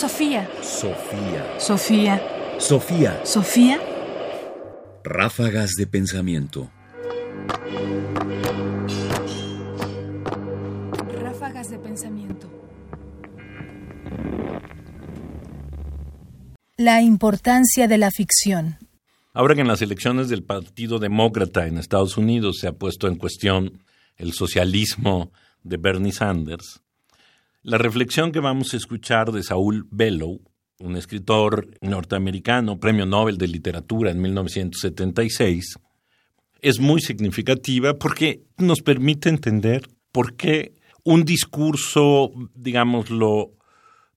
Sofía. Sofía. Sofía. Sofía. Sofía. Ráfagas de pensamiento. Ráfagas de pensamiento. La importancia de la ficción. Ahora que en las elecciones del Partido Demócrata en Estados Unidos se ha puesto en cuestión el socialismo de Bernie Sanders, la reflexión que vamos a escuchar de Saúl Bellow, un escritor norteamericano, premio Nobel de Literatura en 1976, es muy significativa porque nos permite entender por qué un discurso, digámoslo,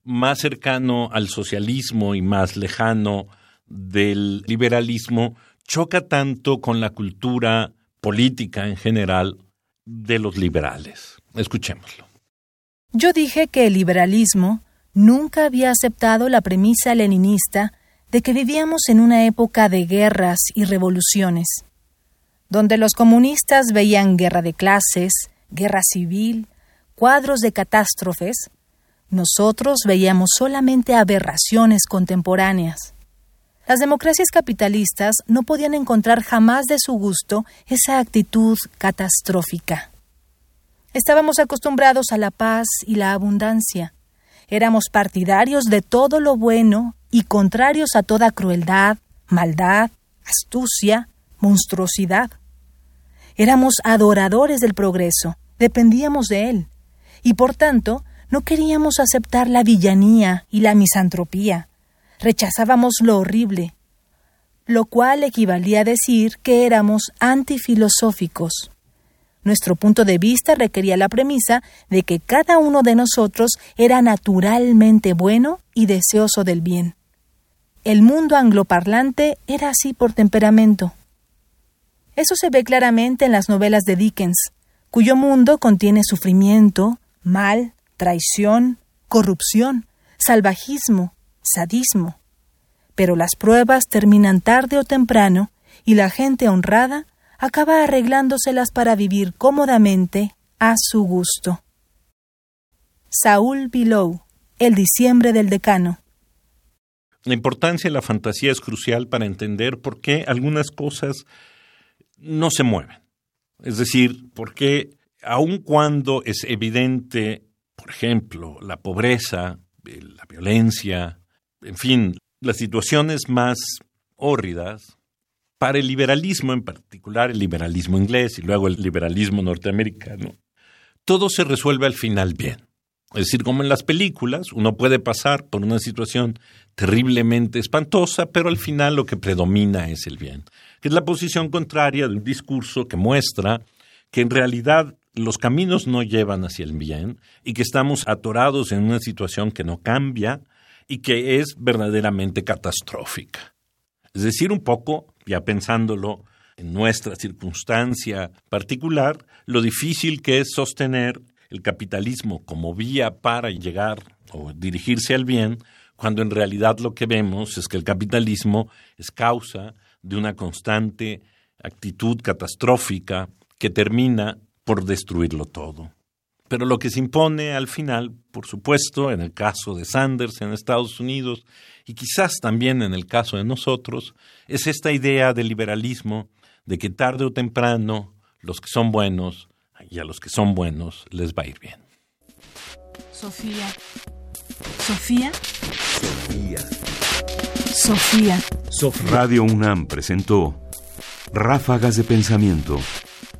más cercano al socialismo y más lejano del liberalismo choca tanto con la cultura política en general de los liberales. Escuchémoslo. Yo dije que el liberalismo nunca había aceptado la premisa leninista de que vivíamos en una época de guerras y revoluciones, donde los comunistas veían guerra de clases, guerra civil, cuadros de catástrofes, nosotros veíamos solamente aberraciones contemporáneas. Las democracias capitalistas no podían encontrar jamás de su gusto esa actitud catastrófica. Estábamos acostumbrados a la paz y la abundancia. Éramos partidarios de todo lo bueno y contrarios a toda crueldad, maldad, astucia, monstruosidad. Éramos adoradores del progreso, dependíamos de él, y por tanto no queríamos aceptar la villanía y la misantropía. Rechazábamos lo horrible, lo cual equivalía a decir que éramos antifilosóficos. Nuestro punto de vista requería la premisa de que cada uno de nosotros era naturalmente bueno y deseoso del bien. El mundo angloparlante era así por temperamento. Eso se ve claramente en las novelas de Dickens, cuyo mundo contiene sufrimiento, mal, traición, corrupción, salvajismo, sadismo. Pero las pruebas terminan tarde o temprano y la gente honrada acaba arreglándoselas para vivir cómodamente a su gusto. Saúl Below, El diciembre del decano. La importancia de la fantasía es crucial para entender por qué algunas cosas no se mueven. Es decir, por qué aun cuando es evidente, por ejemplo, la pobreza, la violencia, en fin, las situaciones más hórridas, para el liberalismo, en particular el liberalismo inglés y luego el liberalismo norteamericano, todo se resuelve al final bien. Es decir, como en las películas, uno puede pasar por una situación terriblemente espantosa, pero al final lo que predomina es el bien. Es la posición contraria de un discurso que muestra que en realidad los caminos no llevan hacia el bien y que estamos atorados en una situación que no cambia y que es verdaderamente catastrófica. Es decir, un poco ya pensándolo en nuestra circunstancia particular, lo difícil que es sostener el capitalismo como vía para llegar o dirigirse al bien, cuando en realidad lo que vemos es que el capitalismo es causa de una constante actitud catastrófica que termina por destruirlo todo. Pero lo que se impone al final, por supuesto, en el caso de Sanders en Estados Unidos y quizás también en el caso de nosotros, es esta idea del liberalismo de que tarde o temprano los que son buenos y a los que son buenos les va a ir bien. Sofía. Sofía. Sofía. Sofía. Radio UNAM presentó Ráfagas de Pensamiento.